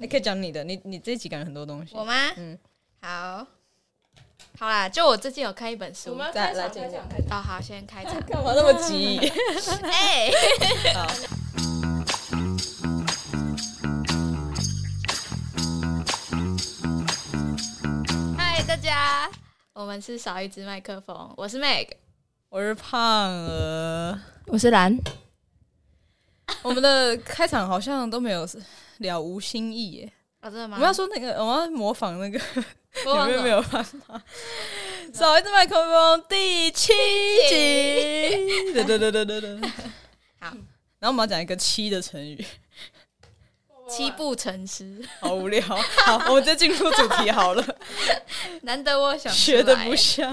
你可以讲你的，你你这集感觉很多东西。我吗？嗯嗯，好，好啦，就我最近有看一本书，我们要再开场开来进入场开场。哦，好，先开场。干嘛那么急？哎，好，嗨，大家，我们是少一支麦克风，我是 Meg。我是胖儿。我是蓝，我们的开场好像都没有 了无新意耶。哦，真的吗？我们要说那个，我们要模仿那个，播放什么有没有没有办法？少一支麦克风第七集，对对对对对对。好，然后我们要讲一个七的成语，七步成诗，好无聊。好，我们直接进入主题好了，难得我想出学的不像。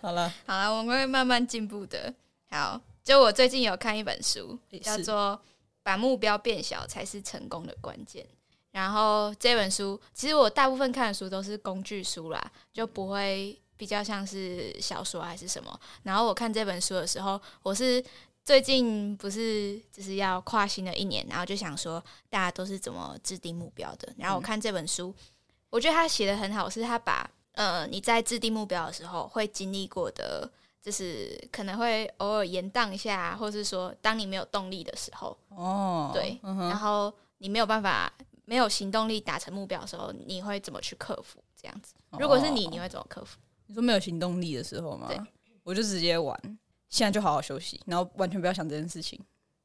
好了，好了，我们会慢慢进步的。好，就我最近有看一本书，叫做《把目标变小才是成功的关键》。然后这本书，其实我大部分看的书都是工具书啦，就不会比较像是小说还是什么。然后我看这本书的时候，我是最近不是就是要跨新的一年，然后就想说大家都是怎么制定目标的。然后我看这本书，我觉得他写的很好，是他把呃你在制定目标的时候会经历过的，就是可能会偶尔延宕一下，或是说当你没有动力的时候，哦，对，嗯，然后你没有办法没有行动力达成目标的时候，你会怎么去克服？这样子，如果是你，哦你会怎么克服？你说没有行动力的时候吗对？我就直接玩，现在就好好休息，然后完全不要想这件事情，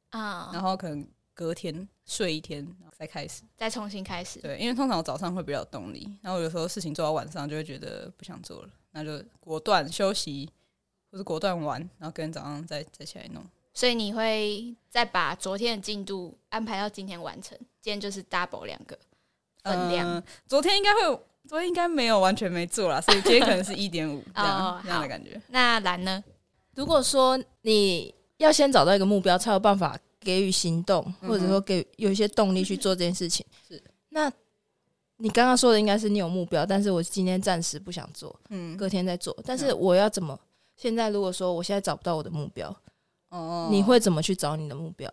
啊、然后可能隔天睡一天，然后再开始。再重新开始。对，因为通常我早上会比较有动力，然后有时候事情做到晚上就会觉得不想做了，那就果断休息，或是果断玩，然后隔天早上再再起来弄。所以你会再把昨天的进度安排到今天完成，今天就是 double 两个分量。嗯昨天应该会，昨天应该没有完全没做啦，所以今天可能是一点五这样、哦这样的感觉。那蓝呢？如果说你要先找到一个目标，才有办法给予行动，嗯或者说给有一些动力去做这件事情。是，那你刚刚说的应该是你有目标，但是我今天暂时不想做，嗯，隔天再做。但是我要怎么？现在如果说我现在找不到我的目标，哦你会怎么去找你的目标？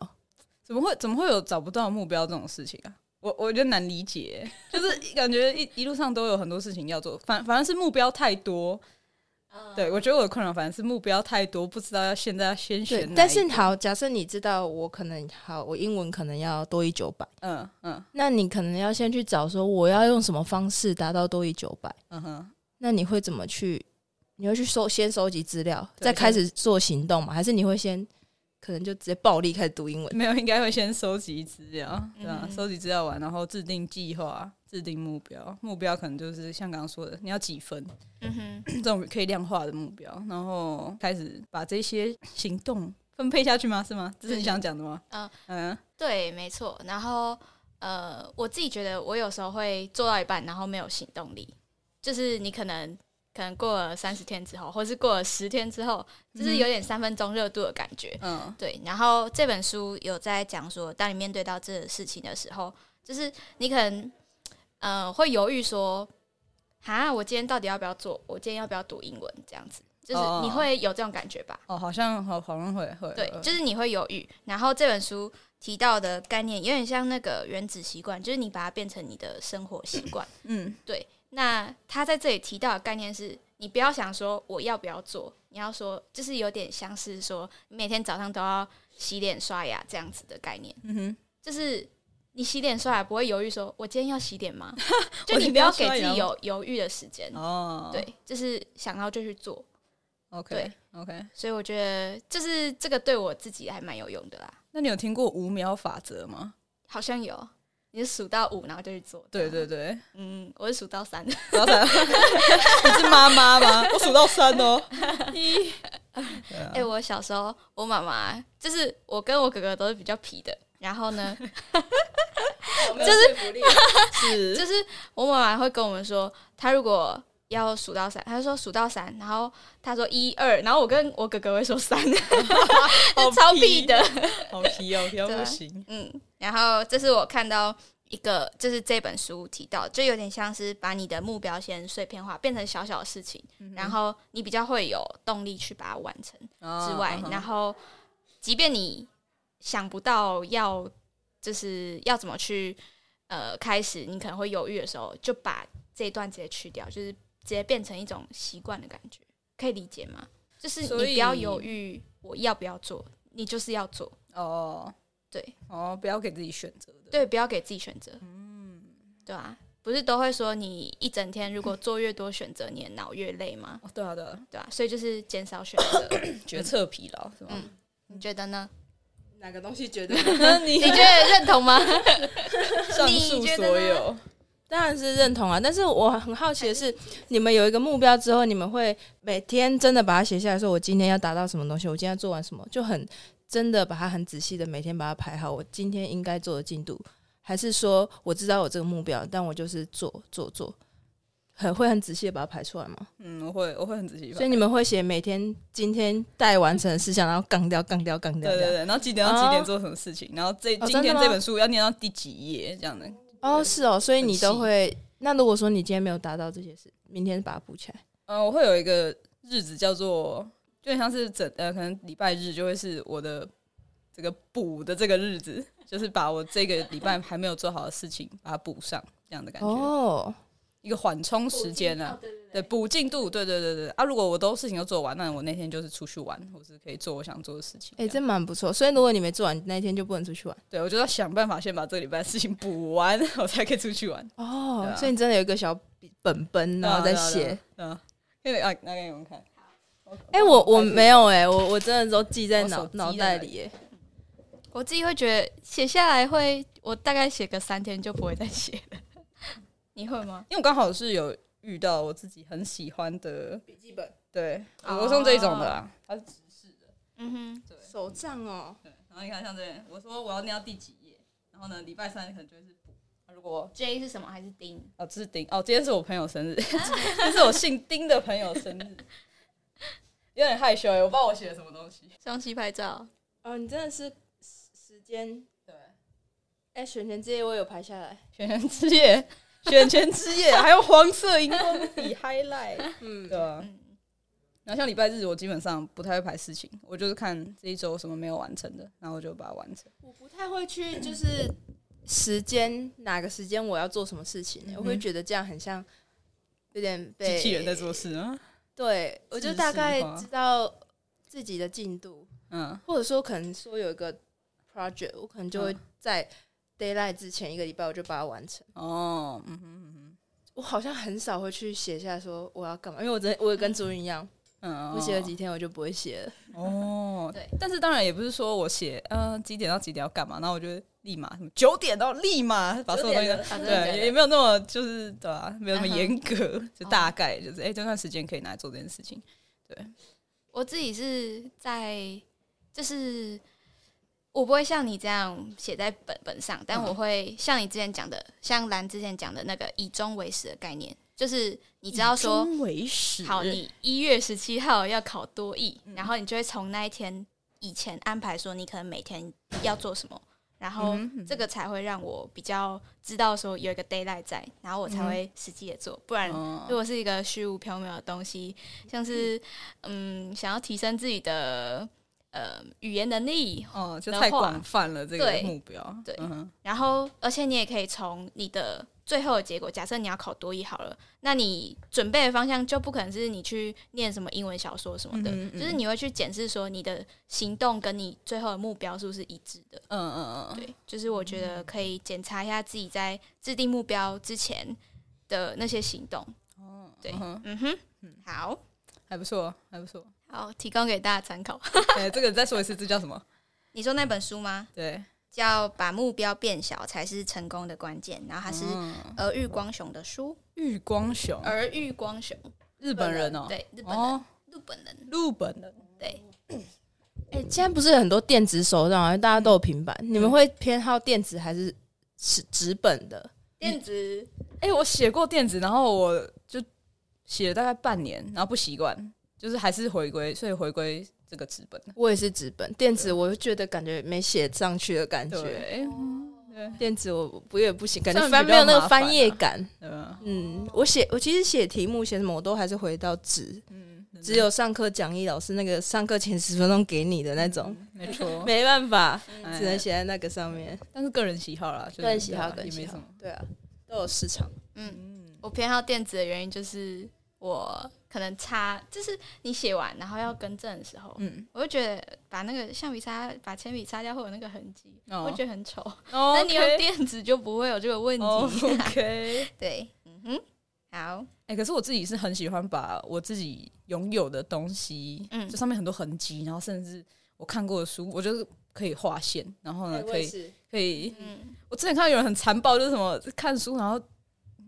怎么会怎么会有找不到目标这种事情啊？我我觉得难理解，就是感觉一一路上都有很多事情要做，反反而是目标太多。对，我觉得我的困扰反而是目标太多，不知道要现在要先选但是好，假设你知道我可能好，我英文可能要多一九百，嗯嗯那你可能要先去找说我要用什么方式达到多一九百。嗯哼，那你会怎么去？你会去收先收集资料，再开始做行动吗？还是你会先可能就直接暴力开始读英文？没有，应该会先收集资料，对啊，嗯收集资料完，然后制定计划，制定目标。目标可能就是像刚刚说的，你要几分嗯哼，这种可以量化的目标，然后开始把这些行动分配下去吗？是吗？这是你想讲的吗？嗯嗯对，没错。然后呃，我自己觉得我有时候会做到一半，然后没有行动力，就是你可能可能过了三十天之后，或是过了十天之后，就是有点三分钟热度的感觉。嗯对，然后这本书有在讲说，当你面对到这个事情的时候，就是你可能呃会犹豫说，哈，我今天到底要不要做？我今天要不要读英文？这样子，就是哦你会有这种感觉吧？哦，好像好好像会会对，就是你会犹豫。然后这本书提到的概念有点像那个原子习惯，就是你把它变成你的生活习惯。嗯对，那他在这里提到的概念是，你不要想说我要不要做，你要说就是有点像是说，你每天早上都要洗脸刷牙这样子的概念，嗯哼，就是。你洗脸刷牙不会犹豫说，我今天要洗脸吗？就你不要给自己有犹豫的时间，哦，对，就是想到就去做。，OK 对 OK。所以我觉得，就是这个对我自己还蛮有用的啦。那你有听过五秒法则吗？好像有，你是数到五然后就去做。对对，对，嗯，我是数到三。数到三，你是妈妈吗？我数到三哦，一，哎、我小时候我妈妈就是我跟我哥哥都是比较皮的，然后呢，就是 是就是我妈妈会跟我们说，她如果要数到三，她就说数到三，然后她说一二，然后我跟我哥哥会说三，好超皮的。好皮哦，皮到不行。嗯，然后这是我看到一个，就是这本书提到，就有点像是把你的目标先碎片化，变成小小的事情，然后你比较会有动力去把它完成。之外，然后即便你想不到要就是要怎么去呃开始你可能会犹豫的时候，就把这一段直接去掉，就是直接变成一种习惯的感觉，可以理解吗？就是你不要犹豫我要不要做，你就是要做，哦对哦，不要给自己选择的。对，不要给自己选择，嗯，对啊，不是都会说你一整天如果做越多选择，你的脑越累吗？哦，对啊对啊，对啊，所以就是减少选择，决策疲劳是吗？嗯你觉得呢？哪个东西觉得？你你觉得认同吗？上述所有，当然是认同啊，但是我很好奇的是，你们有一个目标之后，你们会每天真的把它写下来，说我今天要达到什么东西，我今天要做完什么，就很真的把它很仔细的每天把它排好，我今天应该做的进度，还是说我知道我这个目标，但我就是做做做，很会很仔细的把它排出来吗？嗯，我会我会很仔细所以。你们会写每天今天待完成的事项，然后杠掉杠掉杠掉。对对对，然后几点到几点做什么事情，然后这今天这本书要念到第几页这样的。哦，是哦，所以你都会。那如果说你今天没有达到这些事，明天把它补起来。呃，我会有一个日子叫做，就很像是整呃，可能礼拜日就会是我的这个补的这个日子，就是把我这个礼拜还没有做好的事情把它补上，这样的感觉，哦，一个缓冲时间啊，对，补进度，对对对对啊，如果我都事情都做完，那我那天就是出去玩，或是可以做我想做的事情。哎、这样这蛮不错。所以如果你没做完，那一天就不能出去玩。对我就要想办法先把这个礼拜的事情补完，我才可以出去玩。哦，啊所以你真的有一个小本本，然后再写。嗯，可以啊，拿给你们看。哎、我我没有哎、我我真的都记在脑脑袋里、哎。我自己会觉得写下来会，我大概写个三天就不会再写了。你会吗？因为我刚好是有遇到我自己很喜欢的，笔记本、对，哦我是用这种的啦，它是直视的，嗯哼，对手账哦。对。然后你看像这边，我说我要念到第几页，然后呢，礼拜三可能就会是补。啊如果 J 是什么？还是丁？哦，这是丁哦，今天是我朋友生日，这是我姓丁的朋友生日，有点害羞哎，我不知道我写了什么东西。双膝拍照。哦，你真的是时时间。对，哎、选前之夜我有排下来。选前之夜，选前之夜，还有黄色荧光笔 highlight，嗯对，啊。嗯，然后像礼拜日，我基本上不太会排事情，我就是看这一周什么没有完成的，然后我就把它完成。我不太会去就是时间哪个时间我要做什么事情、欸我会觉得这样很像有点被机器人在做事啊，对，我就大概知道自己的进度，嗯，或者说可能说有一个 project，我可能就会嗯。在 d a y l i g h t 之前一个礼拜我就把它完成。哦，嗯哼嗯我好像很少会去写下说我要干嘛，因为我真的我也跟朱云一样，哼，嗯，我写了几天我就不会写了。哦，对。但是当然也不是说我写呃几点到几点要干嘛，然后我就立马什么九点到立马把所有东西都9点啊真的假的对，也没有那么就是对吧、没有那么严格，就大概就是哎、这段时间可以拿来做这件事情。对我自己是在，就是我不会像你这样写在本本上，但嗯我会像你之前讲的，像兰之前讲的那个以终为始的概念，就是你知道说，为始，好，你一月十七号要考多艺，然后你就会从那一天以前安排说你可能每天要做什么，然后这个才会让我比较知道说有一个 d a y l i g h t 在，然后我才会实际的做，不然嗯如果是一个虚无缥缈的东西，像是嗯想要提升自己的呃语言能力，哦，就的太广泛了这个目标，对。嗯然后而且你也可以从你的最后的结果，假设你要考多一好了，那你准备的方向就不可能是你去念什么英文小说什么的，嗯嗯就是你会去检视说你的行动跟你最后的目标是不是一致的。嗯嗯嗯，对，就是我觉得可以检查一下自己在制定目标之前的那些行动。哦，对嗯哼。嗯哼，好还不错，还不错。好，提供给大家参考。哎，这个再说一次，这叫什么？你说那本书吗？对，叫《把目标变小才是成功的关键》，然后它是嗯。儿玉光雄的书，玉光雄，儿玉光雄，日本人哦，对，日本人，哦，日本人，日本人，对，哎、现在不是很多电子手账啊，大家都有平板，你们会偏好电子还是纸纸本的？电子。哎，我写过电子，然后我就写了大概半年，然后不习惯，就是还是回归，所以回归这个纸本。我也是纸本，电子我就觉得感觉没写上去的感觉。对，电子我不也不行，感觉没有那个翻页感。嗯，我写我其实写题目写什么，我都还是回到纸。嗯，只有上课讲义老师那个上课前十分钟给你的那种，没错，没办法，哎只能写在那个上面。但是个人喜好啦，就是个人喜好，对啊个人喜好也没什么。，对啊，都有市场。嗯，嗯，我偏好电子的原因就是我可能擦，就是你写完然后要更正的时候，嗯，我就觉得把那个橡皮擦把铅笔擦掉会有那个痕迹，哦。我觉得很丑。哦 但你用电子就不会有这个问题。OK，对，嗯哼，好，哎、可是我自己是很喜欢把我自己拥有的东西，嗯。就上面很多痕迹，然后甚至我看过的书，我就是可以划线，然后呢，可以，可以。嗯，我之前看到有人很残暴，就是什么看书，然后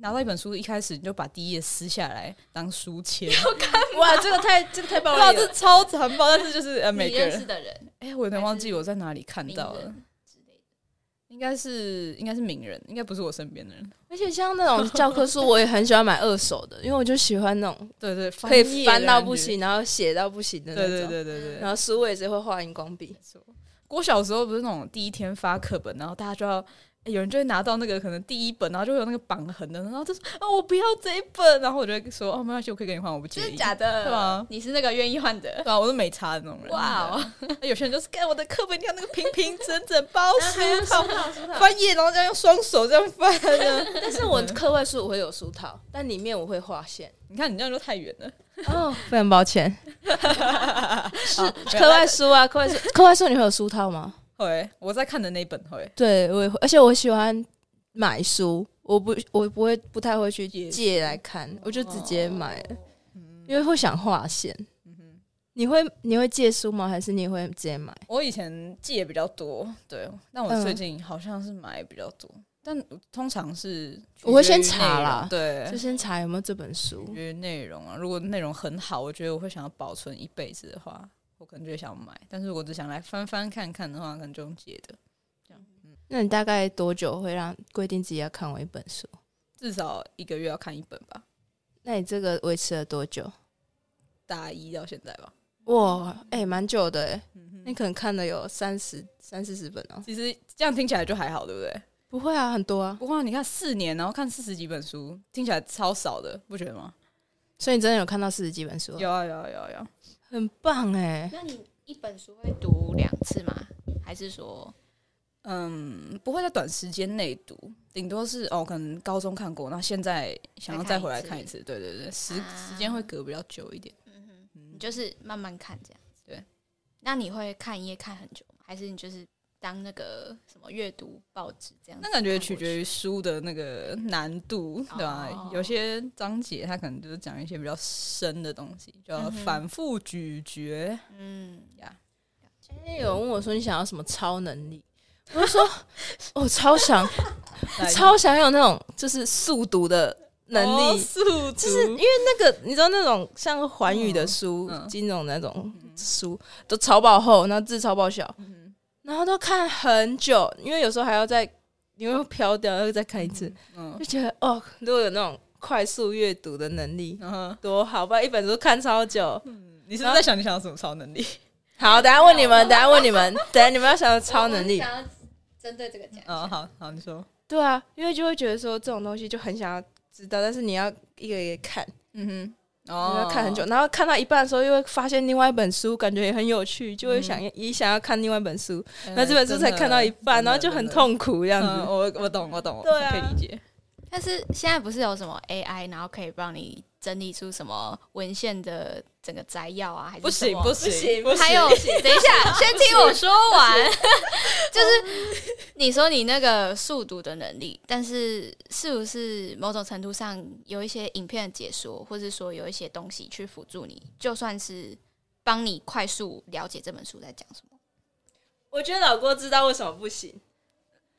拿到一本书，一开始你就把第一页撕下来当书签，哇，这个太这个太暴了。这超残暴，但是就是呃，每个人，认识的人哎、我有点忘记我在哪里看到了，之类的，应该是应该是名人，应该不是我身边的人。而且像那种教科书，我也很喜欢买二手的，因为我就喜欢那种对对，可以翻。到不行，然后写到不行的那种。对对对对。然后书我也是会画荧光笔。我小时候不是那种第一天发课本，然后大家就要、欸有人就会拿到那个可能第一本，然后就会有那个绑痕的，然后就说啊我不要这一本，然后我就会说哦没关系，我可以给你换，我不介意。真的假的？对啊你是那个愿意换的？对啊，我是没差的那种人。哇哦！有些人就是看我的课本，你看那个平平整整包书套，翻页，然后这样用双手这样翻 的。但是我课外书我会有书套，但里面我会划线。你看你这样就太远了。哦，非常抱歉。是课外书啊，课外书，课外书你会有书套吗？会，我在看的那本会。对，我也会，而且我喜欢买书，我不，我不会，不太会去借借来看，我就直接买因为会想划线。你会你会借书吗？还是你会直接买？我以前借比较多，对，但我嗯最近好像是买比较多，但通常是我会先查啦对，就先查有没有这本书因为内容啊。如果内容很好，我觉得我会想要保存一辈子的话，我可能就会想买。但是如果只想来翻翻看看的话，可能就用借的，那你大概多久会让规定自己要看完一本书？至少一个月要看一本吧。那你这个维持了多久？大一到现在吧，哇，哎、蛮久的哎，嗯你可能看了有三十三四十本哦。其实这样听起来就还好，对不对？不会啊，很多啊，不过你看四年，然后看四十几本书，听起来超少的，不觉得吗？所以你真的有看到四十几本书啊，有啊有啊有啊有啊。很棒哎。那你一本书会读两次吗？还是说，嗯，不会在短时间内读，顶多是哦，可能高中看过，那现在想要再回来看一次，对对对，时啊时间会隔比较久一点。嗯哼，你就是慢慢看这样子？对。那你会看一页看很久吗？还是你就是当那个什么阅读报纸这样子那？感觉取决于书的那个难度，对吧、哦有些章节它可能就是讲一些比较深的东西，就要反复咀嚼。嗯，呀。今天有人问我说你想要什么超能力，我就说 我超想超想有那种就是速读的能力，哦速读，就是因为那个你知道那种像环宇的书、嗯。嗯。金融那种书都超爆厚，然后字超爆小，嗯然后都看很久，因为有时候还要再因为会飘掉，要再看一次，嗯就觉得哦，如果有那种快速阅读的能力嗯。哼，多好，不然一本书看超久。你是不是在想你想要什么超能力？好，等下问你们，等下问你们，等下你们要想要超能力。我，想要针对这个讲。哦，好好，你说，对啊，因为就会觉得说这种东西就很想要知道，但是你要一个一个看，嗯哼，你哦要看很久，然后看到一半的时候又会发现另外一本书，感觉也很有趣，就会想嗯也想要看另外一本书，呃那这本书才看到一半，然后就很。痛苦这样子。我我懂，我懂，对啊可以理解。但是现在不是有什么 AI，然后可以帮你整理出什么文献的整个摘要啊，还是不什么？行不行行不行，还有，等一下，先听我说完。就是你说你那个速读的能力，但是是不是某种程度上有一些影片的解说，或者说有一些东西去辅助你，就算是帮你快速了解这本书在讲什么？我觉得老郭知道为什么不行，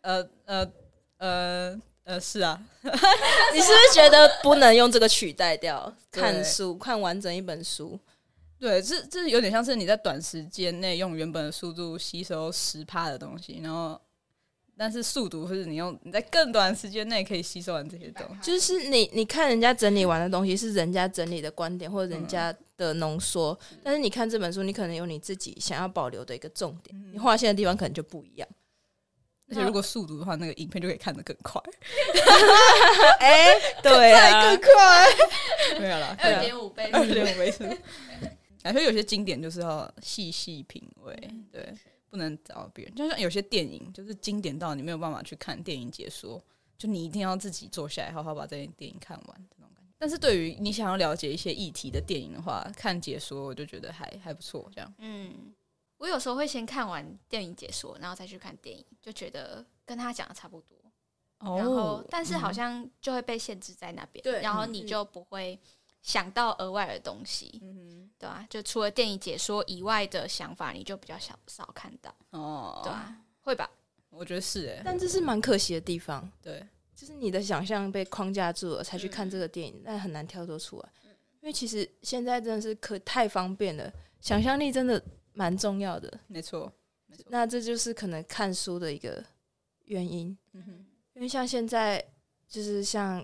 呃呃呃呃，是啊，你是不是觉得不能用这个取代掉 看书，看完整一本书？对，这这有点像是你在短时间内用原本的速度吸收十趴的东西，然后但是速读是你用你在更短时间内可以吸收完这些东西。就是你你看人家整理完的东西是人家整理的观点或者人家的浓缩，但是你看这本书，你可能有你自己想要保留的一个重点，你划线的地方可能就不一样。而且如果速读的话，那个影片就可以看得更快，哎、对啊，快，没有了，二点五倍，二点五倍速。感觉有些经典就是要细细品味，对，不能找别人。就像有些电影，就是经典到你没有办法去看电影解说，就你一定要自己坐下来，好好把这部电影看完这种感觉。但是对于你想要了解一些议题的电影的话，看解说我就觉得还还不错。这样，嗯，我有时候会先看完电影解说，然后再去看电影，就觉得跟他讲的差不多。然后，但是好像就会被限制在那边，对然后你就不会想到额外的东西，嗯对啊、就除了电影解说以外的想法，你就比较少少看到，哦，对啊、会吧？我觉得是哎、但这是蛮可惜的地方，对，就是你的想象被框架住了，才去看这个电影，但很难跳脱出来。因为其实现在真的是可太方便了，想象力真的蛮重要的。没错，没错，那这就是可能看书的一个原因，嗯哼，因为像现在就是像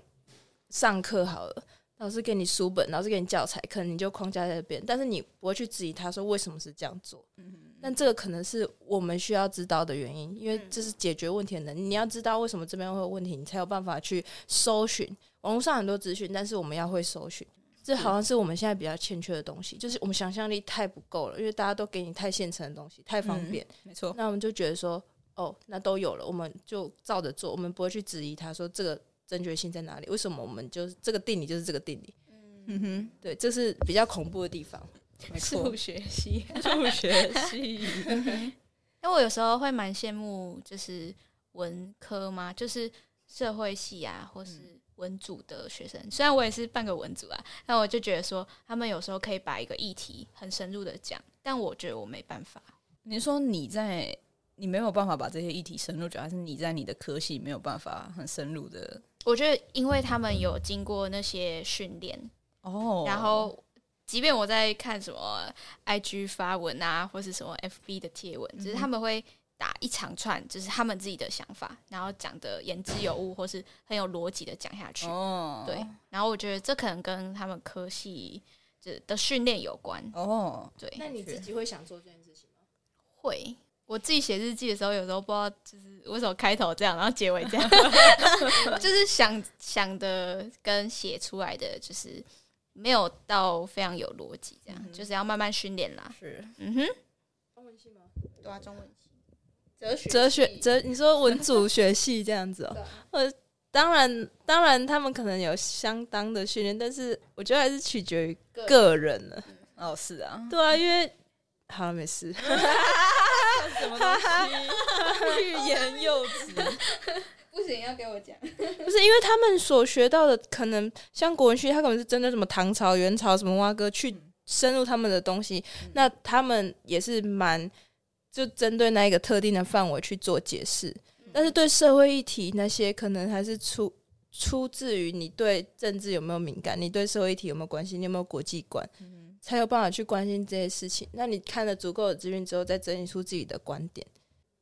上课好了，老师给你书本，老师给你教材，可能你就框架在那边，但是你不会去质疑他说为什么是这样做。嗯但这个可能是我们需要知道的原因，因为这是解决问题的能力。你要知道为什么这边会有问题，你才有办法去搜寻网络上很多资讯，但是我们要会搜寻。这好像是我们现在比较欠缺的东西，就是我们想象力太不够了，因为大家都给你太现成的东西，太方便。没错，那我们就觉得说，哦，那都有了，我们就照着做，我们不会去质疑他说这个正确性在哪里，为什么我们就是这个定理就是这个定理？嗯哼，对，这是比较恐怖的地方。没错数，学系，数学系，因为我有时候会蛮羡慕，就是文科嘛，就是社会系啊，或是文组的学生。虽然我也是半个文组啊，但我就觉得说，他们有时候可以把一个议题很深入的讲，但我觉得我没办法。你说你在你没有办法把这些议题深入讲，还是你在你的科系没有办法很深入的？我觉得，因为他们有经过那些训练，哦然后即便我在看什么 IG 发文啊，或是什么 FB 的贴文，只是他们会打一长串，就是他们自己的想法，然后讲的言之有物，或是很有逻辑的讲下去。哦，对，然后我觉得这可能跟他们科系的的训练有关。哦，对，那你自己会想做这件事情吗？会。我自己写日记的时候，有时候不知道就是为什么开头这样，然后结尾这样，就是想想的跟写出来的就是没有到非常有逻辑，这样、就是要慢慢训练啦。是嗯哼，中文系吗？对啊，中文系、哲学、哲学哲，你说文组学系这样子哦、呃，当然，当然，他们可能有相当的训练，但是我觉得还是取决于个人了。哦，是啊，对啊，因为好了，没事，什么东西？欲言又止。不行，要给我讲。不是因为他们所学到的，可能像国文系，他可能是针对什么唐朝、元朝什么蛙哥去深入他们的东西，那他们也是蛮就针对那一个特定的范围去做解释。但是对社会议题那些，可能还是出出自于你对政治有没有敏感，你对社会议题有没有关心，你有没有国际观，才有办法去关心这些事情。那你看了足够的资讯之后，再整理出自己的观点。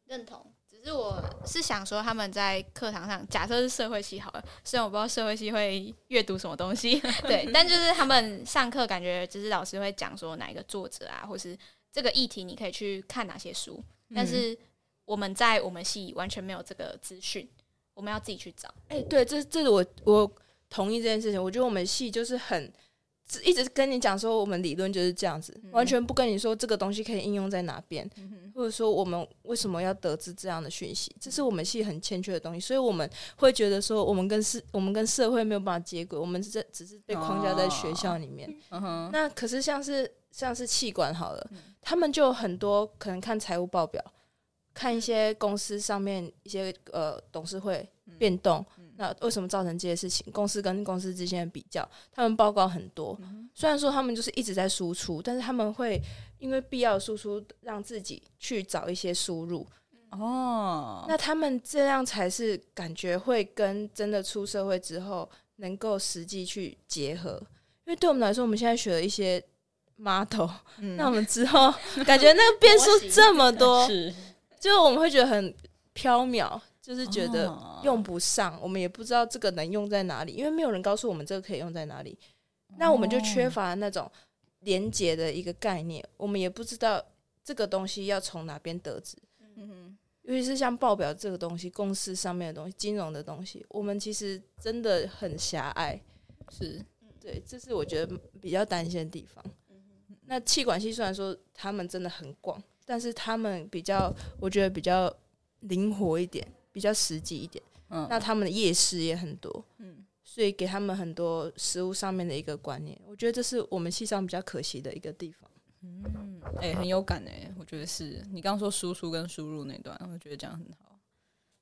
认同。只是我是想说，他们在课堂上，假设是社会系好了，虽然我不知道社会系会阅读什么东西，对，但就是他们上课感觉就是老师会讲说哪一个作者啊，或是这个议题你可以去看哪些书，但是我们在我们系完全没有这个资讯，我们要自己去找。哎、对，这这我我同意这件事情。我觉得我们系就是很只一直跟你讲说，我们理论就是这样子，完全不跟你说这个东西可以应用在哪边，或者说我们为什么要得知这样的讯息，这是我们系很欠缺的东西。所以我们会觉得说，我们跟社我们跟社会没有办法接轨，我们这只是被框架在学校里面。那可是像是像是气管好了，他们就很多可能看财务报表，看一些公司上面一些呃董事会变动，那为什么造成这些事情？公司跟公司之间的比较，他们报告很多。虽然说他们就是一直在输出，但是他们会因为必要输出，让自己去找一些输入。哦，那他们这样才是感觉会跟真的出社会之后能够实际去结合。因为对我们来说，我们现在学了一些 model，、那我们之后 感觉那个变数这么多，是就我们会觉得很飘渺，就是觉得哦用不上，我们也不知道这个能用在哪里，因为没有人告诉我们这个可以用在哪里，那我们就缺乏那种连接的一个概念，我们也不知道这个东西要从哪边得知。嗯尤其是像报表这个东西，公司上面的东西、金融的东西，我们其实真的很狭隘。是。对，这是我觉得比较担心的地方。那气管系虽然说他们真的很广，但是他们比较，我觉得比较灵活一点，比较实际一点。嗯，那他们的夜市也很多，嗯所以给他们很多食物上面的一个观念。我觉得这是我们系上比较可惜的一个地方。嗯，哎、很有感哎、我觉得是你刚刚说输出跟输入那段，我觉得讲得很好，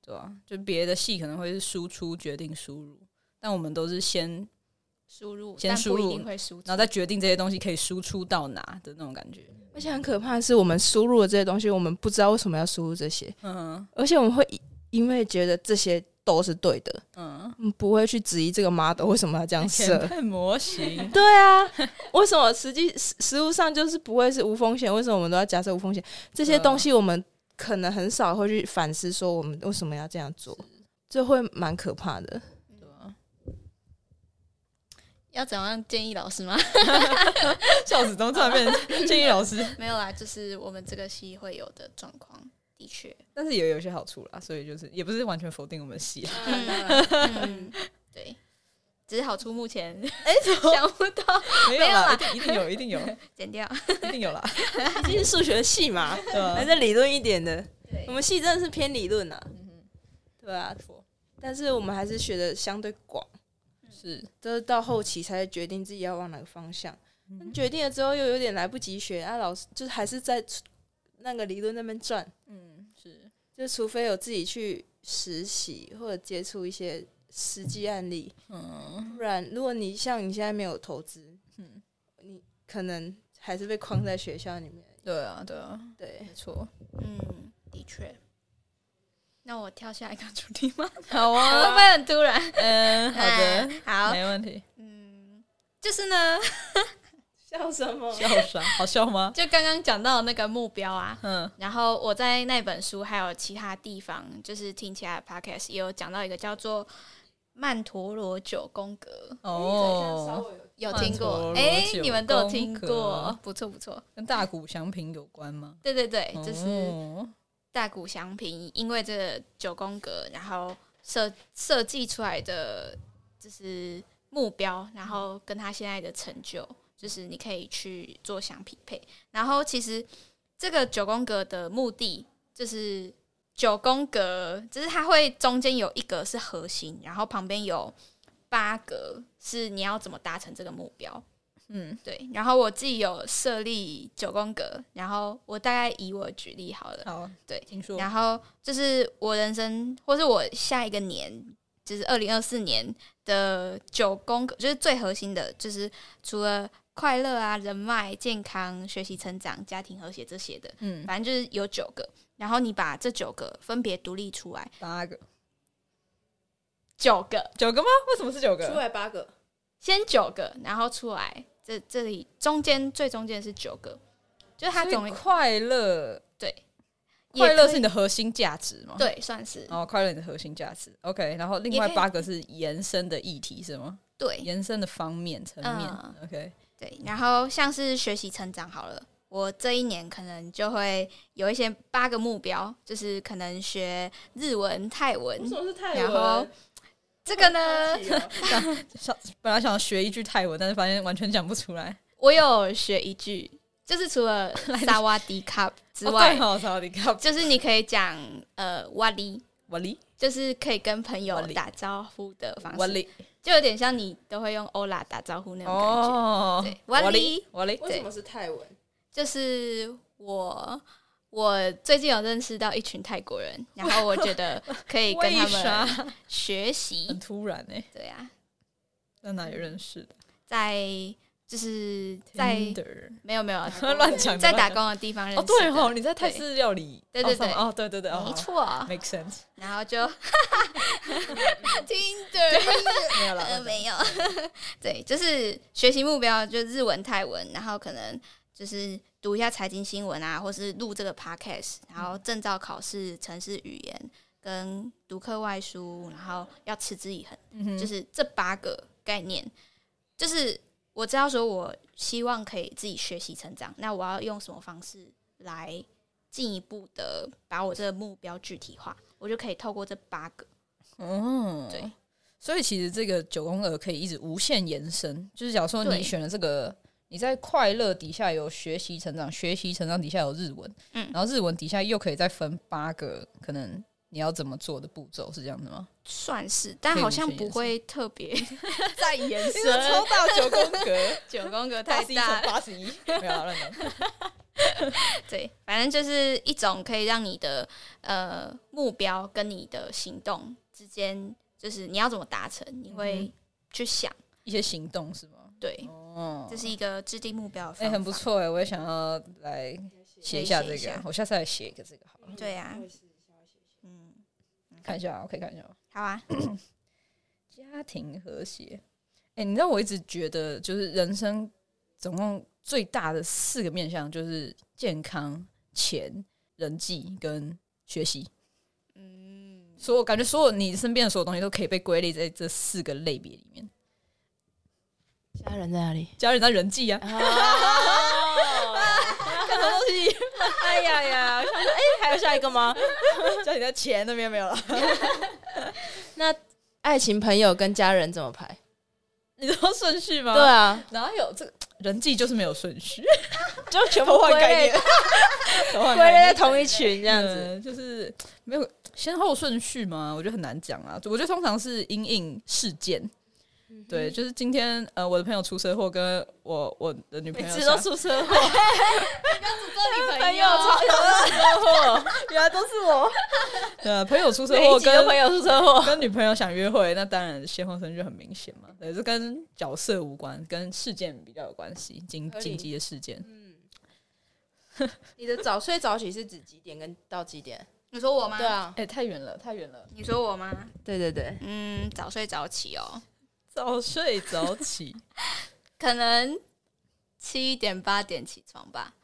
对吧、就别的系可能会是输出决定输入，但我们都是先，输入，但不一先输入定会输出然后再决定这些东西可以输出到哪的那种感觉。而且很可怕的是，我们输入的这些东西，我们不知道为什么要输入这些，嗯而且我们会因为觉得这些都是对的，嗯，嗯，不会去质疑这个 model 为什么要这样设。模型，对啊，为什么实际实实物上就是不会是无风险？为什么我们都要假设无风险？这些东西我们可能很少会去反思，说我们为什么要这样做，这会蛮可怕的。要怎样建议老师吗？笑死，怎么突然变成建议老师？没有啦，就是我们这个系会有的状况，的确，但是也有一些好处啦，所以就是也不是完全否定我们的系 对，只是好处目前哎想不到，没有啦，一定一定有，一定有，剪掉。一定有啦，毕竟是数学系嘛，还？是理论一点的。我们系真的是偏理论啊，嗯对啊，但是我们还是学的相对广，哼是，都是到后期才决定自己要往哪个方向。嗯决定了之后又有点来不及学，啊，老师就是还是在那个理论那边转，嗯，是，就除非有自己去实习或者接触一些实际案例，嗯不然如果你像你现在没有投资，嗯，你可能还是被框在学校里面。对啊，对啊，对，没错。嗯，的确。那我跳下一个主题吗？好啊会不啊，会很突然？嗯，好的，哎好，没问题。嗯，就是呢，笑什么？笑啥？好笑吗？就刚刚讲到那个目标啊，嗯然后我在那本书还有其他地方，就是听起来 podcast 也有讲到一个叫做曼陀罗九宫格，哦，有听？过哎、九你们都有听过，不错不错。跟大鼓响平有关吗？对对对，就是哦大谷祥平，因为这个九宫格，然后设设计出来的就是目标，然后跟他现在的成就，就是你可以去做相匹配。然后其实这个九宫格的目的就是九宫格，就是它会中间有一格是核心，然后旁边有八格是你要怎么达成这个目标。嗯对，然后我自己有设立九宫格，然后我大概以我举例好了。好，对，听说然后就是我人生，或是我下一个年，就是二零二四年的九宫格，就是最核心的，就是除了快乐啊、人脉、健康、学习成长、家庭和谐这些的，嗯，反正就是有九个。然后你把这九个分别独立出来，八个，九个九个吗？为什么是九个出？来八个，先九个，然后出来，这这里中间最中间是九个，就是它总快乐，对，快乐是你的的核心价值吗？。对，算是哦，快乐你的核心价值，OK。然后另外八个是延伸的议题是吗？对，延伸的方面层面嗯，OK。对，然后像是学习成长好了，我这一年可能就会有一些八个目标，就是可能学日文、泰文什。么是泰然后文？这个呢，想本来想学一句泰文，但是发现完全讲不出来。我有学一句，就是除了 萨瓦迪卡之哦外，对哦，萨瓦迪卡，就是你可以讲呃瓦里，瓦里，就是可以跟朋友打招呼的方式，瓦里，就有点像你都会用欧拉打招呼那种感觉。哦，对瓦里，瓦里，为什么是泰文？就是我，我最近有认识到一群泰国人，然后我觉得可以跟他们学习。很。突然呢？对啊，在哪里认识的？在就是在 Tinder 没有没有 乱讲，在打工的地方认识哦，对的哦，你在泰式料理，对对对。哦对对对，哦。没错。，make sense，然后就 Tinder 没有了，呃没有，对，就是学习目标就日文、泰文，然后可能就是读一下财经新闻啊，或是录这个 podcast，然后证照考试、城市语言跟读课外书，然后要持之以恒，嗯就是这八个概念，就是我知道说我希望可以自己学习成长，那我要用什么方式来进一步的把我这个目标具体化，我就可以透过这八个，嗯，对。所以其实这个九宫格可以一直无限延伸，就是假如说你选了这个你在快乐底下有学习成长，学习成长底下有日文，嗯然后日文底下又可以再分八个可能你要怎么做的步骤，是这样子吗？算是，但好像不会特别 再延这个超大九宫格，九宫格太大。八十一，没有啊乱讲。对，反正就是一种可以让你的呃目标跟你的行动之间，就是你要怎么达成，你会去想。一些行动是吗？对，哦这是一个制定目标的方哎、法。很不。错哎，我也想要来写一下这可以写一下，个我下次来写一个这个好了，对啊，嗯，看一下，我可以看一下。好啊。家庭和谐，哎、你知道我一直觉得，就是人生总共最大的四个面向，就是健康、钱、人际跟学习。嗯，所我感觉，所有你身边的所有东西都可以被归类在这四个类别里面。家人在哪里？家人在人际啊，哦，干什么东西？哎呀呀！我想说，哎，还有下一个吗？家里的钱那边没有了。那爱情、朋友跟家人怎么排？你知道顺序吗？对，啊，哪有这个人际就是没有顺序，就全部换概念，偷换归类在同一群这样子。嗯就是没有先后顺序吗？我觉得很难讲啊。我觉得通常是因应事件。嗯对，就是今天呃，我的朋友出车祸，跟我我的女朋友每次都出车祸，做女朋友超有出车祸，原来都是我。对啊，朋友出车每祸跟朋友出车祸。跟女朋友想约会，那当然先后顺序很明显嘛。对，这跟角色无关，跟事件比较有关系，紧紧急的事件。你的早睡早起是指几点跟到几点？你说我吗？对。啊，哎、太远了，太远了。你说我吗？对对对，嗯，早睡早起哦，早睡早起，可能七点八点起床吧，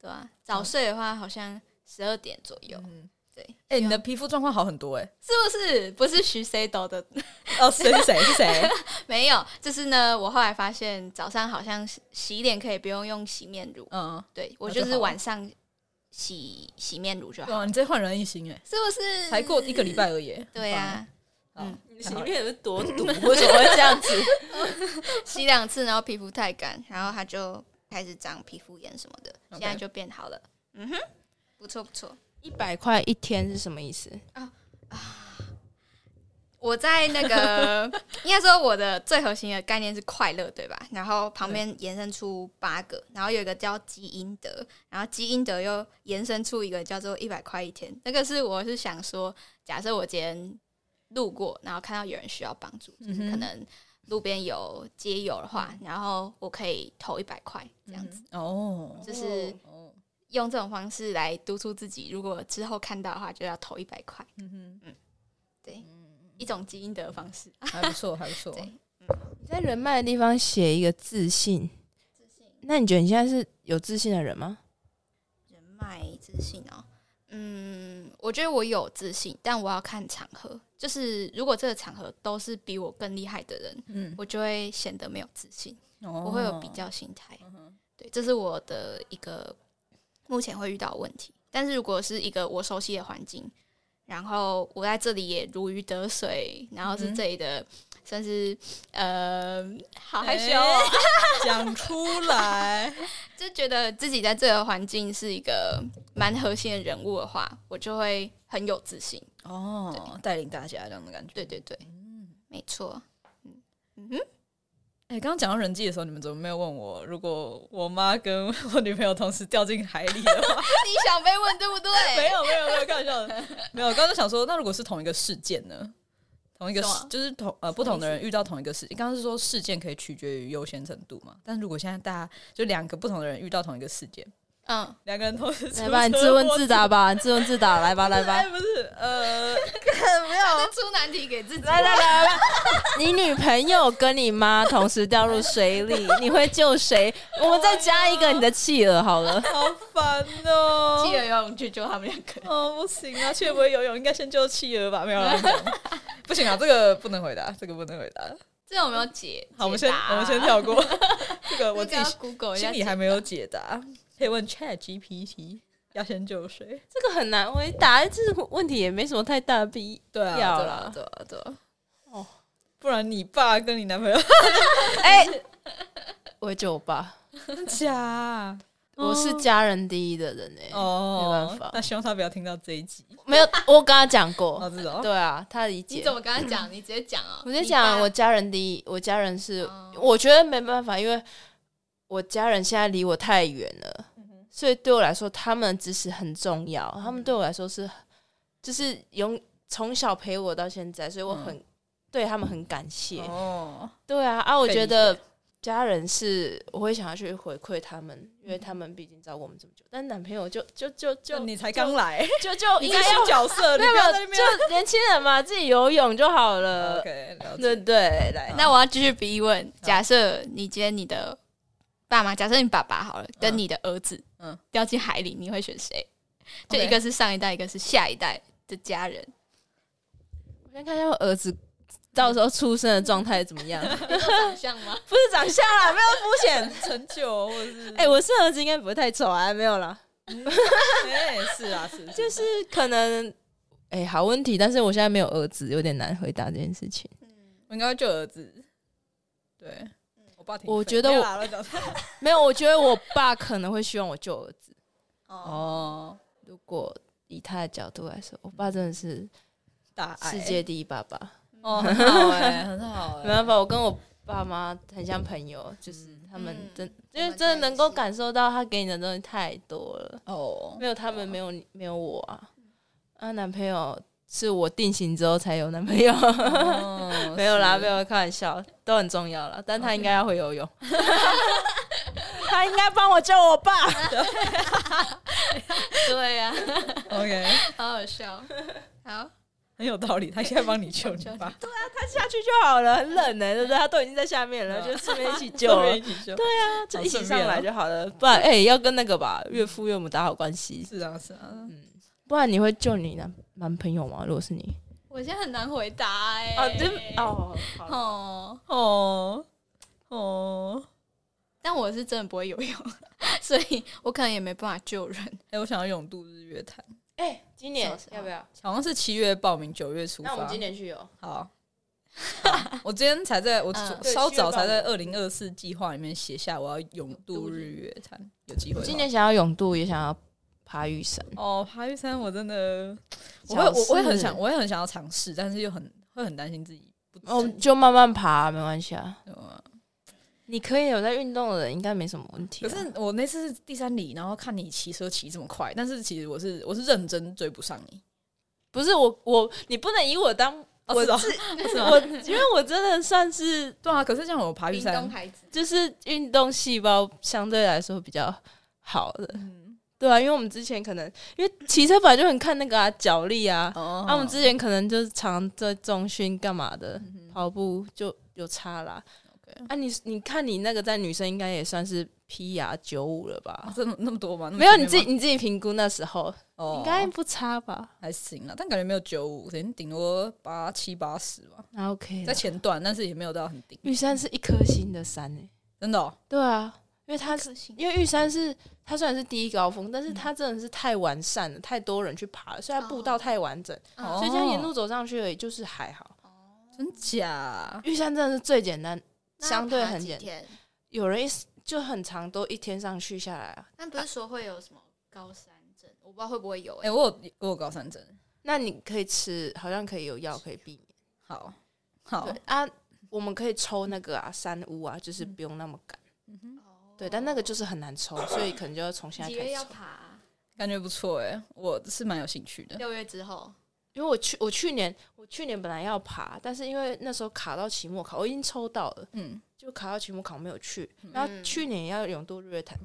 对吧、早睡的话，好像十二点左右，嗯，对。哎、你的皮肤状况好很多哎、是不是？不是徐 C 斗的，哦，谁是谁是谁？没有。就是呢，我后来发现早上好像洗洗脸可以不用用洗面乳，嗯，对我就是晚上洗洗面乳就好，哇，你这焕然一新哎、是不是？才过一个礼。拜而已、对啊，很棒，嗯好你洗面是多毒，为什么会这样子？洗两次，然后皮肤太干，然后它就开始长皮肤炎什么的现在就变好了。嗯哼，不错不错。一百块一天是什么意思啊啊？我在那个 应该说我的最核心的概念是快乐，对吧？然后旁边延伸出八个，然后有一个叫基因德，然后基因德又延伸出一个叫做一百块一天。那个是我是想说，假设我今天路过，然后看到有人需要帮助，可能路边有街友的话，然后我可以投一百块这样子，哦，就是哦，用这种方式来督促自己，如果之后看到的话，就要投一百块，嗯哼，嗯对，一种积阴德的方式。还不错，还不错。对。你在人脉的地方写一个自信，自信。那你觉得你现在是有自信的人吗？人脉自信哦，嗯，我觉得我有自信，但我要看场合。就是如果这个场合都是比我更厉害的人，嗯，我就会显得没有自信，我我会有比较心态。嗯对，这是我的一个目前会遇到的问题。但是如果是一个我熟悉的环境，然后我在这里也如鱼得水，然后是嗯这里的，算是呃，好害羞、讲出来，就觉得自己在这个环境是一个蛮核心的人物的话，我就会很有自信。哦，带领大家这样的感觉。对对对，嗯没错嗯。哎，刚刚讲到人际的时候，你们怎么没有问我，如果我妈跟我女朋友同时掉进海里的话？你想被问对不对？没有没有没有，开玩笑的，没有。刚刚想说，那如果是同一个事件呢？同一个事就是同呃不同的人遇到同一个事，刚刚是说事件可以取决于优先程度嘛？但是如果现在大家就两个不同的人遇到同一个事件，嗯，两个人同时来吧，你自问自答吧，你自问自答，来吧，来吧哎，，不是，呃，不要，出难题给自己。来来来来，你女朋友跟你妈同时掉入水里，你会救谁？我们再加一个你的企鹅好了。好烦哦！企鹅游泳去救他们两个。哦，不行啊，企鹅不会游泳，应该先救企鹅吧？没有啦，不行啊，这个不能回答，这个不能回答。这有没有解？好，我们先我们先跳过这个，我自己 Google 一下心里还没有解答，可以问 Chat GPT 要先救谁？这个很难回答，这个问题也没什么太大的必对啊，要对啊，对啊，对啊。哦，不然你爸跟你男朋友，哎，我会救我爸。真假？我是家人第一的人哎、哦，没办法那希望他不要听到这一集。没有，我跟他讲我过，知道，对啊，他理解你怎。么跟他讲？你直接讲啊！我直接讲我家人第一，我家人是，哦我觉得没办法，因为我家人现在离我太远了，所以对我来说，他们的支持很重要。他们对我来说是，就是永从小陪我到现在，所以我很、对他们很感谢。哦，对啊，啊，我觉得家人是我会想要去回馈他们，因为他们毕竟照顾我们这么久。但男朋友就就就就就你才刚来，就 就应该应该要角色，你没有没有，不要在那边。就年轻人嘛，自己游泳就好了。OK，了对解。对，来，那我要继续逼问：假设你今天你的爸妈，假设你爸爸好了，跟你的儿子，嗯嗯，掉进海里，你会选谁？就一个是上一代，一个是下一代的家人。我先看一下我儿子到时候出生的状态怎么样。长相吗？不是长相啦，没有肤浅。成就或者是 哎、我是儿子应该不会太丑啊，没有啦，哎是啊是，就是可能，哎、好问题，但是我现在没有儿子，有点难回答这件事情。嗯我应该会救儿子。对，我爸挺，我觉得我没有 我觉得我爸可能会希望我救儿子。哦，如果以他的角度来说，我爸真的是大爱世界第一爸爸。哦，很好哎，很好哎，没办法，我跟我爸妈很像朋友，就是他们嗯真，因为真的能够感受到他给你的东西太多了。哦没有他们，没有你，没有我啊。啊，男朋友是我定型之后才有男朋友，哦 没有啦，是。没有开玩笑，都很重要啦。但他应该要会游泳，他应该帮我救我爸。对呀、OK，好好笑。好，很有道理，他现在帮你救你爸，对啊他下去就好了，很冷呢、对不对？他都已经在下面了，就顺便一起救一起救，对啊，就一起上来就好了。不然，哎、要跟那个吧，岳父岳母打好关系。是啊是啊，不然你会救你男男朋友吗？如果是你，我现在很难回答哎、哦，真哦，好哦，哦哦，但我是真的不会游泳，所以我可能也没办法救人。哎，我想要永渡日月潭，哎、今年要不要？好像是七月报名，九月出发。那我们今年去游。好。我今天才在我稍早才在二零二四计划里面写下我要永渡日月潭，有机会今年想要永渡，也想要爬玉山。哦，爬玉山我真的，我会我我会很想，我也很想要尝试，但是又很会很担心自己不哦，就慢慢爬，没关系啊。对吧你可以有在运动的人，应该没什么问题、啊。可是我那次是第三里，然后看你骑车骑这么快，但是其实我是我是认真追不上你。不是我我你不能以我当我 哦是我，因为我真的算是对啊，可是像我爬玉山，就是运动细胞相对来说比较好的，嗯，对啊，因为我们之前可能因为骑车本来就很看那个啊脚力啊，哦啊，我们之前可能就是常在中训干嘛的，嗯跑步就有差啦。啊你，你看你那个在女生应该也算是 P 呀九五了吧？啊这么那么多吗？没有，你自己你自己评估那时候哦应该不差吧？还行啊，但感觉没有九五，可能顶多八七八十吧，那 OK 在。前段，但是也没有到很顶，玉山是一颗星的山诶、真的哦对啊，因为它是因为玉山是它虽然是第一高峰，但是它真的是太完善了，太多人去爬了，所以它步道太完整，哦所以这样沿路走上去而已，就是还好。真假？玉山真的是最简单，相对很简单。有人一就很长，都一天上去下来啊。但不是说会有什么高山症，我不知道会不会有哎、哎、我有我有高山症，那你可以吃，好像可以有药可以避免。好好对啊，我们可以抽那个啊山屋啊，就是不用那么赶。对，但那个就是很难抽，所以可能就要从现在几月要开始抽。爬啊？感觉不错哎，我是蛮有兴趣的。六月之后，因为我去，我去年我去年本来要爬，但是因为那时候卡到期末考，我已经抽到了，嗯，就卡到期末考没有去。然后去年也要永渡日月潭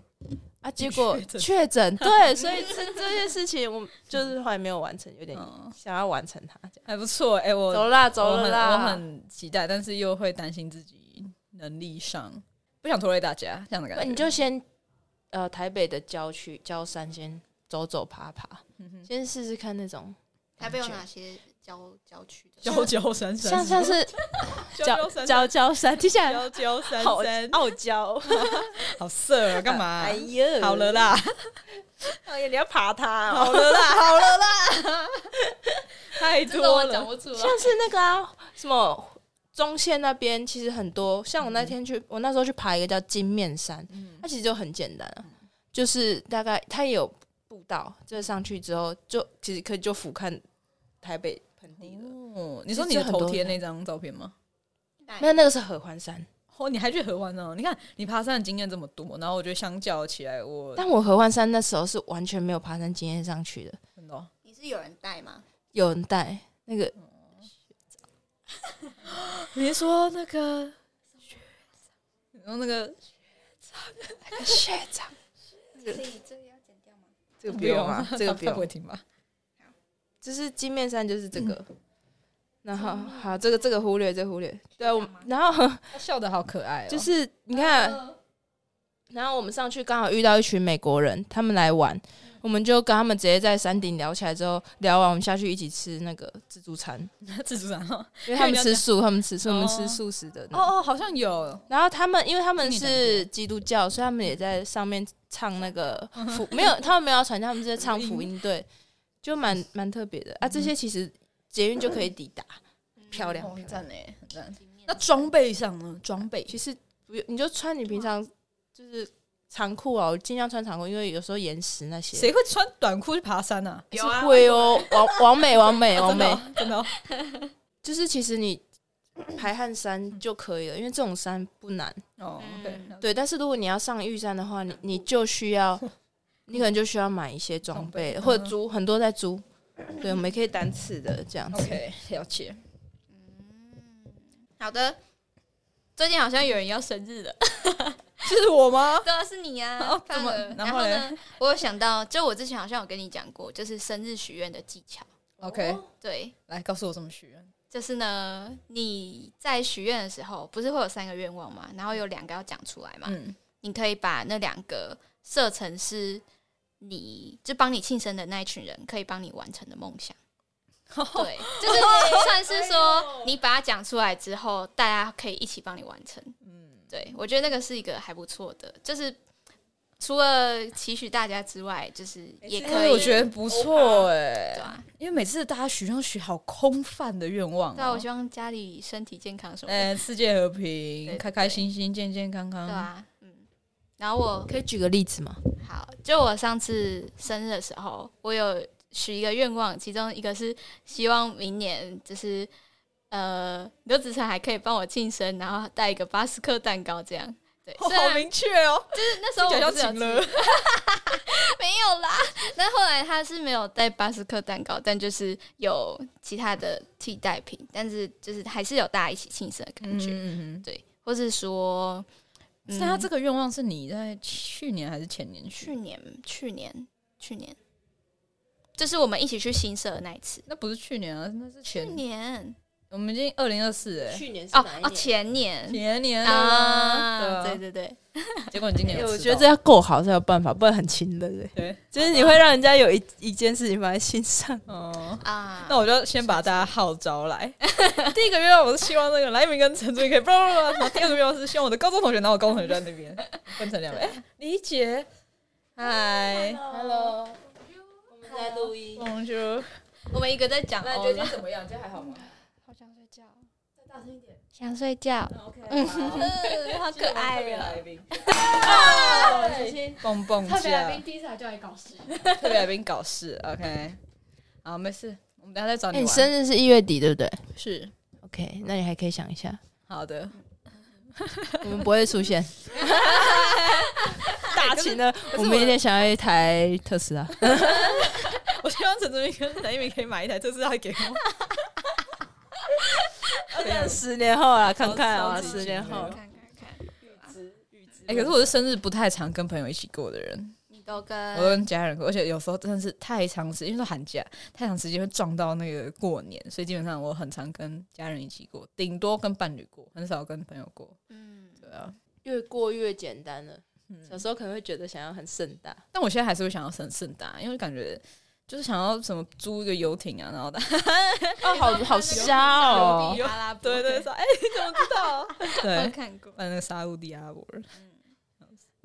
啊，结果确诊确诊，对，所以这这件事情我就是后来没有完成，有点嗯想要完成它。这样还不错哎，我走啦，走我很了啦，我很期待，但是又会担心自己能力上，不想拖累大家这样的感那觉。你就先呃台北的郊区郊山先走走爬爬，嗯先试试看那种台北有哪些郊郊区的？郊郊山山，像像是 娇郊山郊郊山，听起来郊郊山好山，傲娇，好色啊，干嘛？哎呀，好了，啦，哎呀，你要爬它哦，好了啦，好了啦，太这个多了。不出来。像是那个啊什么中线那边其实很多，像我那天去，我那时候去爬一个叫金面山，它其实就很简单啊，就是大概它也有步道，这上去之后就其实可以就俯瞰台北盆地了。哦，你说你的头贴那张照片吗？没有，那个是合欢山。哦，你还去合欢呢？你看你爬山的经验这么多，然后我觉得相较起来，我但我合欢山那时候是完全没有爬山经验上去的，真的哦你是有人带吗？有人带那个 你说那个然后那个学长，所以这个要剪掉吗？这个不用啊，这个不他不会用，听吧？就是金面山就是这个。然后好，这个这个忽略，这个忽略。对啊，我然后他笑的好可爱哦，就是你看，然后我们上去刚好遇到一群美国人，他们来玩，我们就跟他们直接在山顶聊起来之后，聊完我们下去一起吃那个自助餐，自助餐哦因为他们吃素，他们吃素，我们哦吃素食的。哦哦，好像有然后他们因为他们是基督教，所以他们也在上面唱那个福，没有他们没有要传教，他们是在唱福音，对，就蛮蛮特别的啊。这些其实捷运就可以抵达，漂亮漂亮。很赞哎，很赞。那装备上呢？装备其实不用，你就穿你平常就是长裤啊，我尽量穿长裤，因为有时候岩石那些。谁会穿短裤去爬山啊？是会哦，王王美王美 王美，真的哦真的哦就是其实你排汗山就可以了，因为这种山不难。哦对，但是如果你要上玉山的话，你你就需要，你可能就需要买一些装备，或者租很多在租。对，我们也可以单次的这样子。OK，了解。嗯好的。最近好像有人要生日了，这是我吗？对啊，是你啊哦，怎么然后呢？我有想到，就我之前好像有跟你讲过，就是生日许愿的技巧。OK，对，来告诉我怎么许愿。就是呢，你在许愿的时候，不是会有三个愿望嘛？然后有两个要讲出来嘛？嗯，你可以把那两个设成是你就帮你庆生的那一群人可以帮你完成的梦想。对，就是算是说你把它讲出来之后，大家可以一起帮你完成。嗯，对我觉得那个是一个还不错的，就是除了期许大家之外，就是也可以，哎我觉得不错哎对，啊，因为每次大家许愿许好空泛的愿望对啊，我哦。希望家里身体健康什么的，哎，世界和平，对开开心心，健健康康。对啊，嗯。然后我可以举个例子吗？好，就我上次生日的时候，我有许一个愿望，其中一个是希望明年就是呃刘子成还可以帮我庆生，然后带一个巴斯克蛋糕这样。对，哦好明确哦，就是那时候我不是有像情了。没有啦，那后来他是没有带巴斯克蛋糕，但就是有其他的替代品，但是就是还是有大家一起庆生的感觉，嗯嗯对，或是说，嗯。是他这个愿望是你在去年还是前年许？去年去年去年，就是我们一起去新社的那一次，那不是去年啊，那是去前。年我们已经二零二四哎，去年是哦哦前年前年啊，啊，对对对，结果你今年有吃到，我觉得这要够好才有办法，不然很轻的，对。对就是你会让人家有一一件事情放在心上。哦。啊，那我就先把大家号召来。第一个愿望我是希望那个莱明跟陈主义可以，然后第二个愿望是希望我的高中同学，然后我高中同学就在那边分成两位。哎，理解，嗨 Hello，我们在录音。我们一个在讲那你欧了，觉得今天怎么样？今天还好吗？好想睡觉，再大声一点。想睡觉嗯，好 可爱哦。宾，小心。蹦蹦特别来架宾，第一次来就来搞事，特别来宾搞事，OK，好，没事，我们等下再找哎，你你玩。生日是一月底，对不对是？OK，那你还可以想一下，好的，我们不会出现。大型的，我们有点想要一台特斯拉。我希望陈志明跟莱明可以买一台特斯拉给我。十年后啊，看看啊，十年后近。看看看，哎、可是我是生日不太常跟朋友一起过的人，你都跟我都跟家人过，而且有时候真的是太长时间，因为说寒假太长时间会撞到那个过年，所以基本上我很常跟家人一起过，顶多跟伴侣过，很少跟朋友过。嗯，对啊，越过越简单了。嗯小时候可能会觉得想要很盛大，但我现在还是会想要很盛大，因为感觉就是想要什么租一个游艇啊，然后哦，好 好瞎哦。阿拉伯对对说，哎、你怎么知道？我对，看过，办那个沙乌地阿拉伯。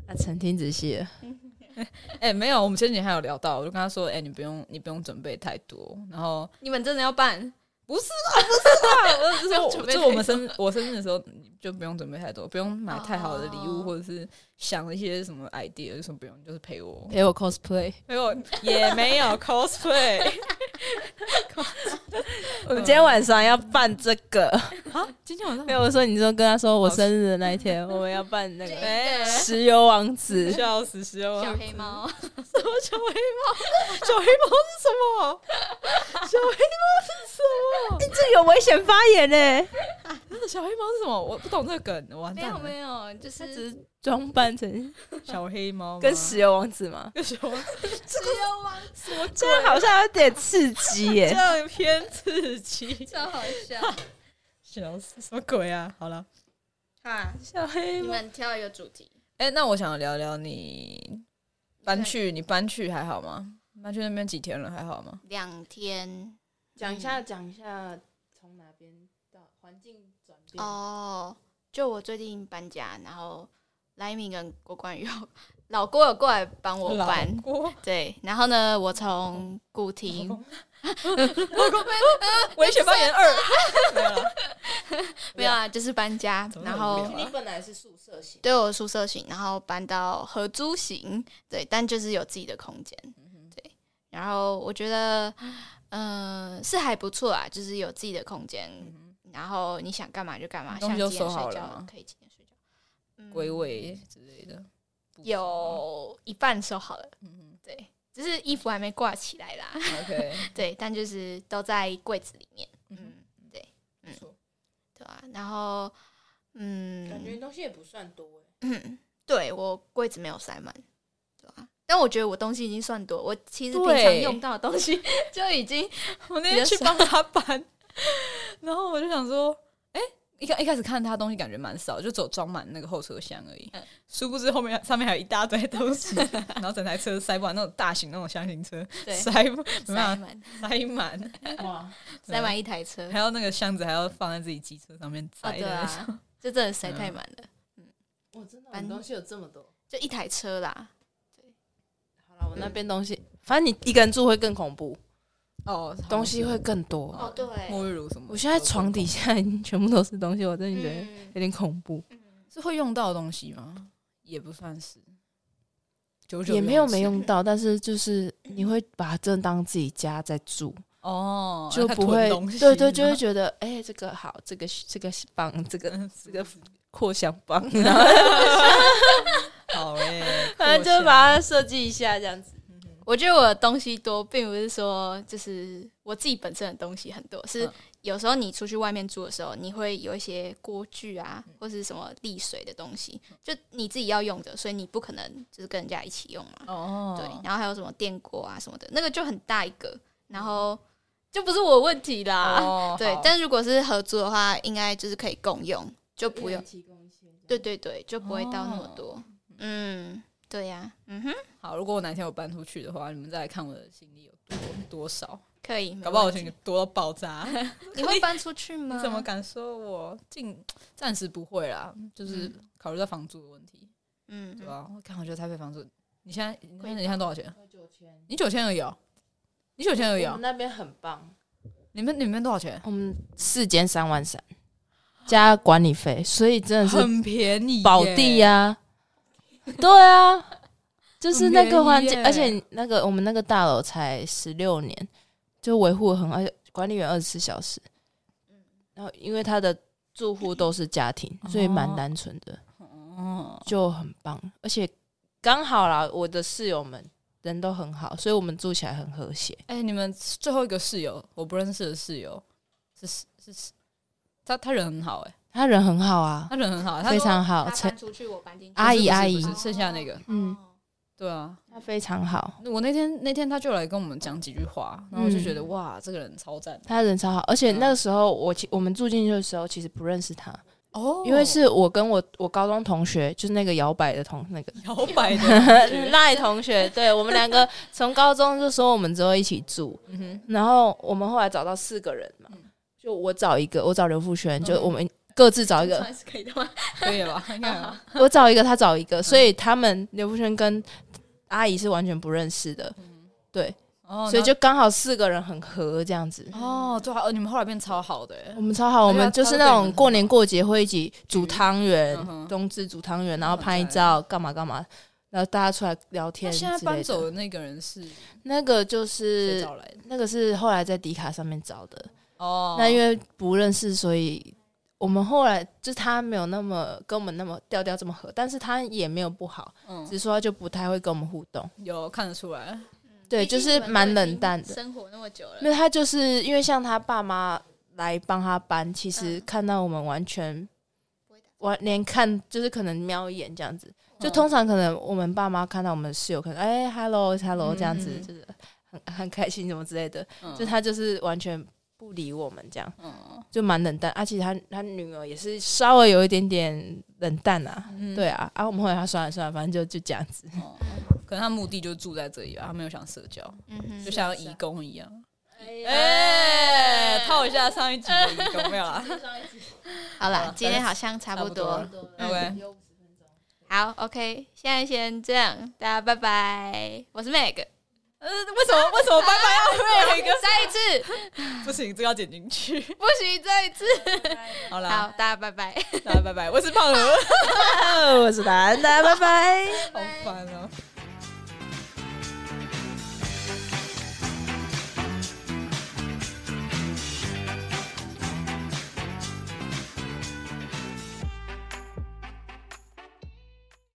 啊，陈听仔细了，哎、没有，我们前几天还有聊到，我就跟他说，哎、你不用，你不用准备太多，然后你们真的要办？不是啊，不是啊，我只是说，就我们生我生日的时候，你就不用准备太多，不用买太好的礼物，哦或者是想一些什么 idea，有什么不用，就是陪我，陪我 cosplay。陪我也没有 cosplay 我们今天晚上要办这个，啊，今天晚上没有我说，你就跟他说我生日的那一天，我们要办那个哎石油王子。笑死，石油王子小黑猫，什么小黑猫？小黑猫是什么？小黑猫是什么？这有危险发言呢，那小黑猫是什么？我不懂这个梗，完没有了。没有，就他是只是装扮成小黑猫吗跟石油王子嘛，跟石油只有王子 这样好像有点刺激耶这耶。样偏刺激，超好笑。笑死，什么鬼啊？好了，哈，小黑猫，你们挑一个主题。哎、那我想聊聊你搬去，你搬去还好吗？搬去那边几天了？还好吗？两天讲一下，讲一下从哪边到环境转变。哦，就我最近搬家，然后莱明跟郭冠宇老郭有过来帮我搬，老郭。对，然后呢，我从古亭危险 发言二，没有了。没有啊，就是搬家然后你本来是宿舍型，对我宿舍型，然后搬到合租型，对，但就是有自己的空间，对，然后我觉得，嗯、是还不错啊，就是有自己的空间，然后你想干嘛就干嘛，想东西都几点收好睡觉了可以几点睡觉，嗯归位之类的，有一半收好了，嗯对，只是衣服还没挂起来啦，，OK，对，但就是都在柜子里面，嗯嗯，对，嗯不错，对啊，然后，嗯，感觉东西也不算多 哎。嗯，对我柜子没有塞满，对吧、但我觉得我东西已经算多，我其实平常用到的东西 就已经我那天去帮他搬，然后我就想说，哎、一开一开始看他东西感觉蛮少，就只有装满那个后车厢而已。嗯。殊不知后面上面还有一大堆东西，然后整台车塞不完，那种大型那种箱型车塞不塞满。塞满，哇，塞满一台车。还要那个箱子还要放在自己机车上面塞，对载的。那种。啊，就真的塞太满了，我真的搬东西有这么多。就一台车啦。对好了，我那边东西，反正你一个人住会更恐怖，哦，东西会更多。哦，对，沐浴乳什么。我现在床底下已经全部都是东西，我真的觉得嗯有点恐怖。是会用到的东西吗？也不算是，久久也没有没用用到，但是就是你会把它真的当自己家在住，哦，就不会对对，就会觉得哎、这个好，这个这个棒，这个嗯 这个扩香棒，然 后好哎，反正就把它设计一下这样子。我觉得我的东西多，并不是说就是我自己本身的东西很多，是嗯有时候你出去外面住的时候，你会有一些锅具啊，或是什么沥水的东西，就你自己要用的，所以你不可能就是跟人家一起用嘛。哦，对，然后还有什么电锅啊什么的，那个就很大一个，然后就不是我问题啦。哦，对，但如果是合租的话，应该就是可以共用，就不用。对对对，就不会到那么哦多。嗯，对呀、嗯哼，好，如果我哪天我搬出去的话，你们再来看我的行李有多多少，可以。搞不好我行李多到爆炸。你会搬出去吗？你怎么敢说我进？暂时不会啦，就是嗯考虑到房租的问题，嗯对吧？我看我觉得台北房租，你现在你现在你现在多少钱？九千，你九千而已哦，你九千而已哦我们，那边很棒，你们你们多少钱？我们四间三万三，加管理费，所以真的是很便宜耶，保地呀、对啊，就是那个环境，而且那个我们那个大楼才十六年，就维护很好，而且管理员二十四小时。然后因为他的住户都是家庭，所以蛮单纯的，哦，就很棒。而且刚好啦，我的室友们人都很好，所以我们住起来很和谐。哎、你们最后一个室友，我不认识的室友，是是是，他他人很好、哎，他人很好啊，他人很好，他非常好。他搬出去，我搬进去。阿姨阿姨。剩下那个，嗯。哦。对啊，他非常好，我那天那天他就来跟我们讲几句话，然后我就觉得、哇，这个人超赞。他人超好。而且嗯那个时候我其我们住进去的时候，其实不认识他。哦。因为是我跟我我高中同学，就是那个摇摆的同那个。摇摆的 赖同学，对我们两个从高中就说我们之后一起住，嗯哼，然后我们后来找到四个人嘛，就我找一个，我找刘富轩，就嗯。我们各自找一个，可以的吗？可以了吧？应该我找一个，他找一个，所以他们刘福轩跟阿姨是完全不认识的，对，哦所以就刚好四个人很合这样子。哦，对啊，哦，你们后来变超好的欸。我们超好，我们就是那种过年过节会一起煮汤圆嗯，冬至煮汤圆，然后哦拍对照干嘛干嘛，然后大家出来聊天。现在搬走的那个人是那个就是找来的？那个是后来在迪卡上面找的，哦，那因为不认识，所以我们后来就是他没有那么跟我们那么调调这么合，但是他也没有不好，嗯只是说他就不太会跟我们互动。有看得出来，对，就是蛮冷淡的。生活那么久了，那他就是因为像他爸妈来帮他搬，其实嗯看到我们完全完连看就是可能瞄一眼这样子，就嗯通常可能我们爸妈看到我们室友，可能哎 hello hello 这样子，嗯就是很很开心什么之类的，嗯就他就是完全不理我们这样，嗯就蛮冷淡。而且他他女儿也是稍微有一点点冷淡啊，嗯对啊，啊我们后来他算了算了，反正就就这样子。哦可能他目的就住在这里吧，他没有想社交，嗯哼就像义工一样。哎哎，套一下上一集的义工没有啦。好了，今天好像差不多差。OK，好，OK，现在先这样，大家拜拜。我是 Meg，呃，为什么为什么拜拜要每个？再一次，不行，这要剪进去。不行，再一次。好啦，好，大家拜拜。大家拜拜，我是胖鹅，我是达安，大家拜拜。好烦哦。